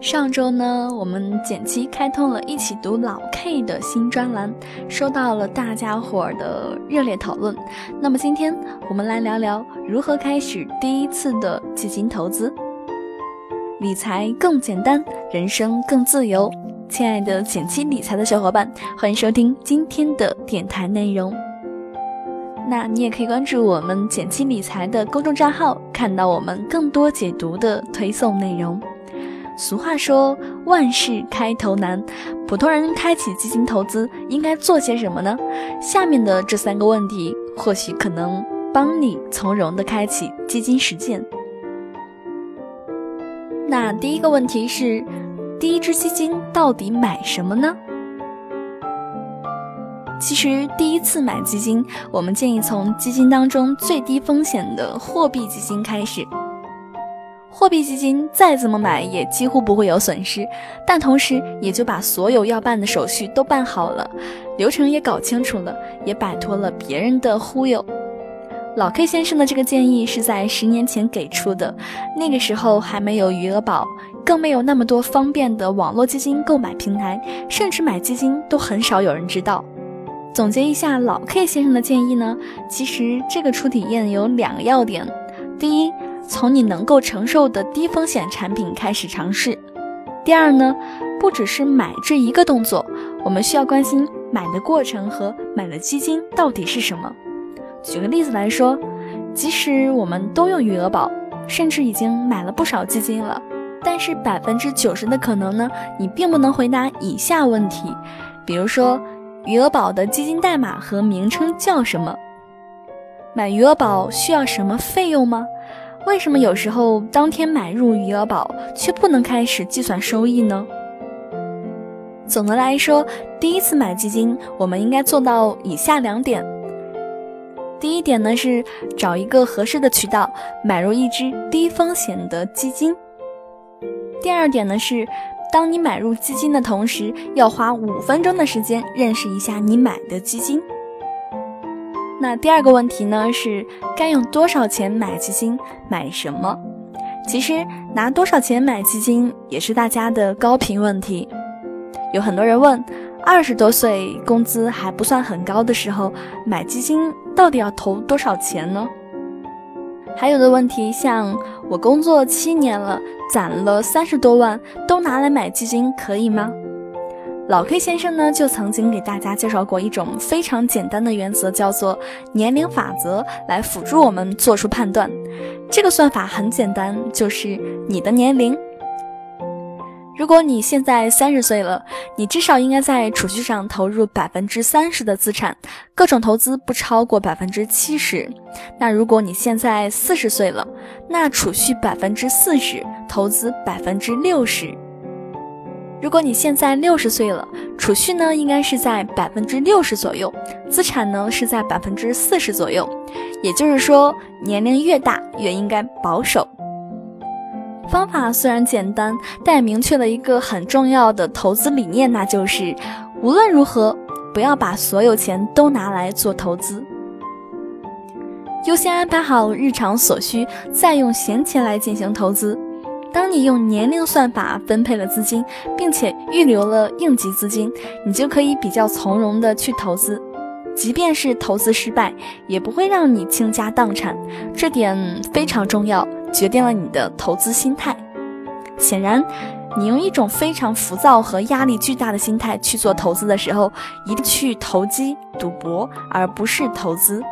上周呢，我们简七开通了一起读老 K 的新专栏，收到了大家伙儿的热烈讨论。那么今天我们来聊聊如何开始第一次的基金投资，理财更简单，人生更自由。亲爱的简七理财的小伙伴，欢迎收听今天的电台内容。那你也可以关注我们简七理财的公众账号，看到我们更多解读的推送内容。俗话说，万事开头难。普通人开启基金投资应该做些什么呢？下面的这三个问题，或许可能帮你从容的开启基金实践。那第一个问题是，第一支基金到底买什么呢？其实第一次买基金，我们建议从基金当中最低风险的货币基金开始。货币基金再怎么买也几乎不会有损失，但同时也就把所有要办的手续都办好了，流程也搞清楚了，也摆脱了别人的忽悠。老 K 先生的这个建议是在十年前给出的，那个时候还没有余额宝，更没有那么多方便的网络基金购买平台，甚至买基金都很少有人知道。总结一下老 K 先生的建议呢，其实这个初体验有两个要点，第一。从你能够承受的低风险产品开始尝试。第二呢，不只是买这一个动作，我们需要关心买的过程和买的基金到底是什么。举个例子来说，即使我们都用余额宝，甚至已经买了不少基金了，但是百分之九十的可能呢，你并不能回答以下问题，比如说余额宝的基金代码和名称叫什么？买余额宝需要什么费用吗？为什么有时候当天买入余额宝却不能开始计算收益呢？总的来说，第一次买基金，我们应该做到以下两点。第一点呢是找一个合适的渠道买入一支低风险的基金。第二点呢是，当你买入基金的同时，要花五分钟的时间认识一下你买的基金。那第二个问题呢是该用多少钱买基金，买什么？其实拿多少钱买基金也是大家的高频问题。有很多人问，二十多岁工资还不算很高的时候买基金到底要投多少钱呢？还有的问题像我工作七年了，攒了三十多万，都拿来买基金可以吗？老 K 先生呢，就曾经给大家介绍过一种非常简单的原则，叫做年龄法则，来辅助我们做出判断。这个算法很简单，就是你的年龄。如果你现在三十岁了，你至少应该在储蓄上投入百分之三十的资产，各种投资不超过百分之七十。那如果你现在四十岁了，那储蓄百分之四十，投资百分之六十。如果你现在六十岁了，储蓄呢应该是在百分之六十左右，资产呢是在百分之四十左右。也就是说，年龄越大越应该保守。方法虽然简单，但也明确了一个很重要的投资理念，那就是无论如何不要把所有钱都拿来做投资，优先安排好日常所需，再用闲钱来进行投资。当你用年龄算法分配了资金，并且预留了应急资金，你就可以比较从容的去投资，即便是投资失败，也不会让你倾家荡产。这点非常重要，决定了你的投资心态。显然，你用一种非常浮躁和压力巨大的心态去做投资的时候，一定去投机赌博，而不是投资。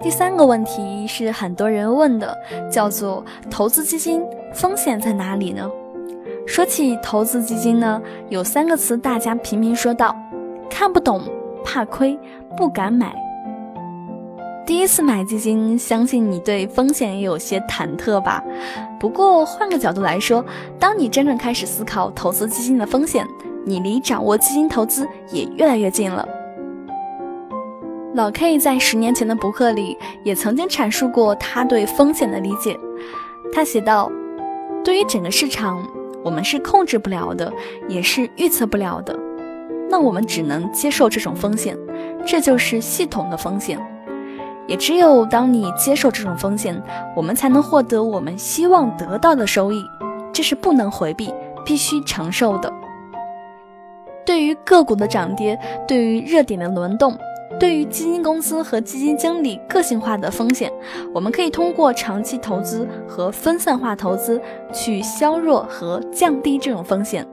第三个问题是很多人问的，叫做投资基金风险在哪里呢？说起投资基金呢，有三个词大家频频说到：看不懂、怕亏、不敢买。第一次买基金，相信你对风险也有些忐忑吧？不过换个角度来说，当你真正开始思考投资基金的风险，你离掌握基金投资也越来越近了。老 K 在十年前的博客里也曾经阐述过他对风险的理解。他写道：“对于整个市场，我们是控制不了的，也是预测不了的。那我们只能接受这种风险，这就是系统的风险。也只有当你接受这种风险，我们才能获得我们希望得到的收益。这是不能回避、必须承受的。对于个股的涨跌，对于热点的轮动，对于基金公司和基金经理个性化的风险，我们可以通过长期投资和分散化投资去削弱和降低这种风险。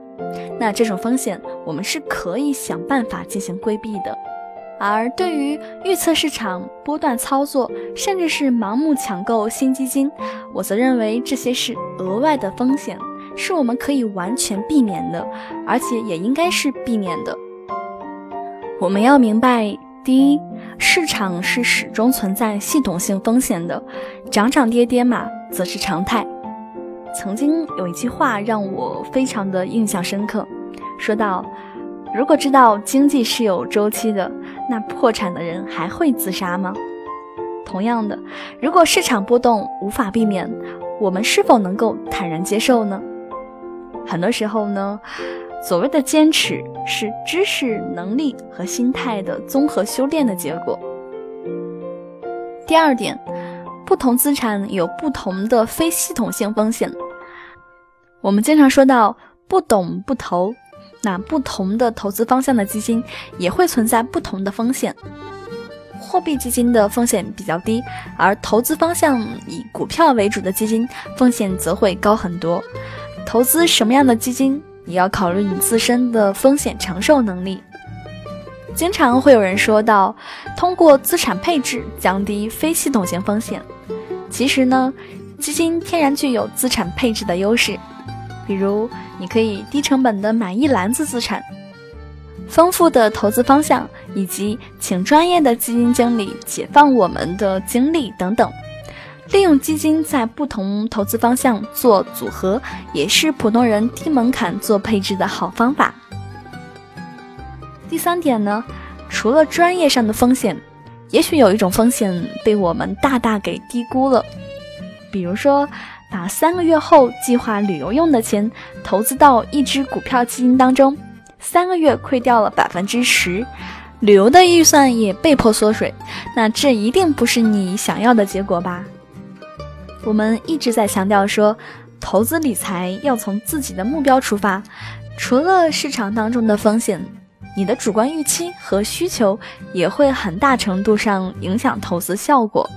那这种风险，我们是可以想办法进行规避的。而对于预测市场波段操作，甚至是盲目抢购新基金，我则认为这些是额外的风险，是我们可以完全避免的，而且也应该是避免的。我们要明白，第一，市场是始终存在系统性风险的，涨涨跌跌嘛，则是常态。曾经有一句话让我非常的印象深刻，说到。如果知道经济是有周期的，那破产的人还会自杀吗？同样的，如果市场波动无法避免，我们是否能够坦然接受呢？很多时候呢，所谓的坚持是知识、能力和心态的综合修炼的结果。第二点，不同资产有不同的非系统性风险。我们经常说到不懂不投。那不同的投资方向的基金也会存在不同的风险。货币基金的风险比较低，而投资方向以股票为主的基金风险则会高很多。投资什么样的基金，也要考虑你自身的风险承受能力。经常会有人说到，通过资产配置降低非系统性风险。其实呢，基金天然具有资产配置的优势。比如，你可以低成本的买一篮子资产，丰富的投资方向，以及请专业的基金经理解放我们的精力等等。利用基金在不同投资方向做组合，也是普通人低门槛做配置的好方法。第三点呢，除了专业上的风险，也许有一种风险被我们大大给低估了，比如说。把三个月后计划旅游用的钱投资到一只股票基金当中，三个月亏掉了百分之十，旅游的预算也被迫缩水，那这一定不是你想要的结果吧？我们一直在强调说，投资理财要从自己的目标出发，除了市场当中的风险，你的主观预期和需求也会很大程度上影响投资效果。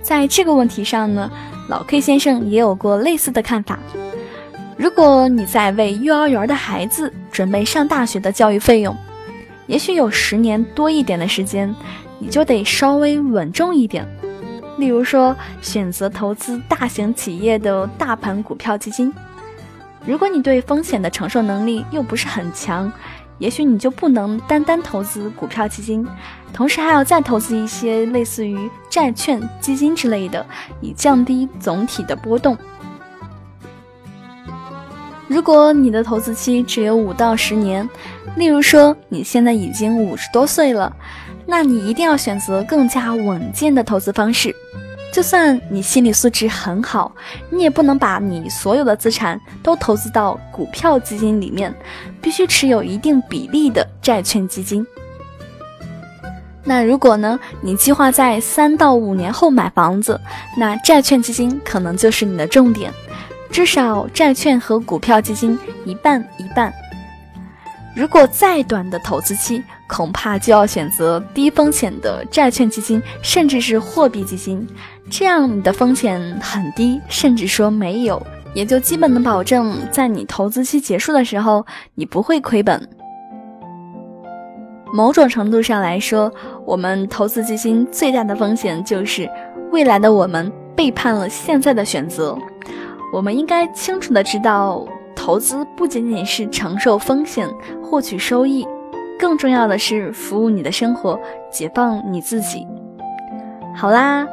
在这个问题上呢？老 K 先生也有过类似的看法。如果你在为幼儿园的孩子准备上大学的教育费用，也许有十年多一点的时间，你就得稍微稳重一点。例如说，选择投资大型企业的大盘股票基金。如果你对风险的承受能力又不是很强，也许你就不能单单投资股票基金，同时还要再投资一些类似于债券基金之类的，以降低总体的波动。如果你的投资期只有五到十年，例如说你现在已经五十多岁了，那你一定要选择更加稳健的投资方式。就算你心理素质很好，你也不能把你所有的资产都投资到股票基金里面，必须持有一定比例的债券基金。那如果呢，你计划在三到五年后买房子，那债券基金可能就是你的重点，至少债券和股票基金一半一半。如果再短的投资期，恐怕就要选择低风险的债券基金，甚至是货币基金，这样你的风险很低，甚至说没有，也就基本能保证在你投资期结束的时候，你不会亏本。某种程度上来说，我们投资基金最大的风险就是未来的我们背叛了现在的选择。我们应该清楚的知道，投资不仅仅是承受风险，获取收益。更重要的是服务你的生活，解放你自己。好啦，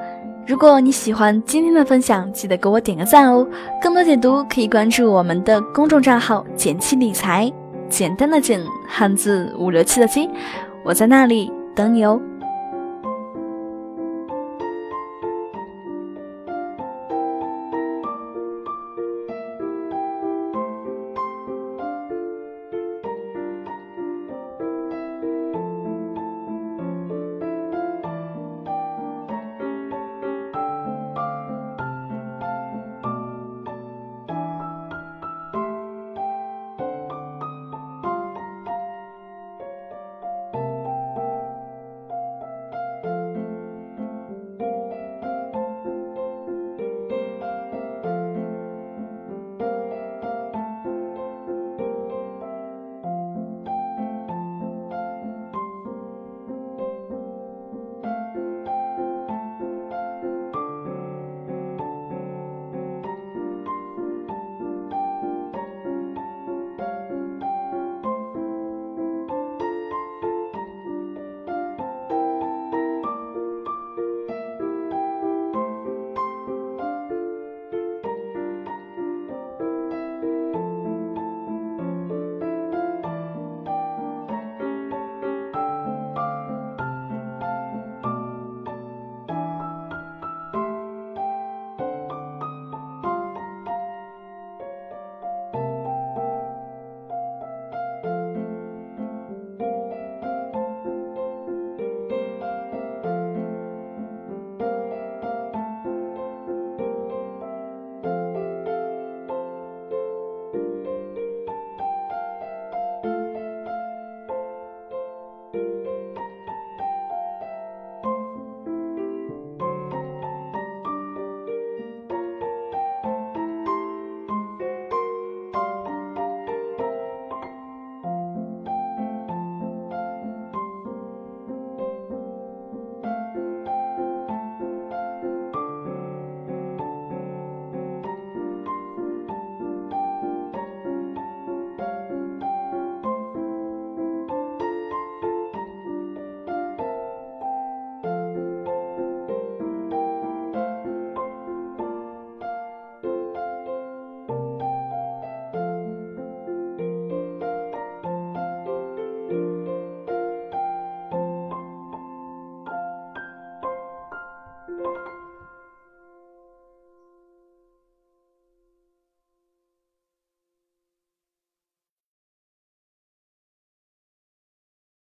如果你喜欢今天的分享，记得给我点个赞哦。更多解读可以关注我们的公众账号“简七理财”，简单的简，汉字五六七的七，我在那里等你哦。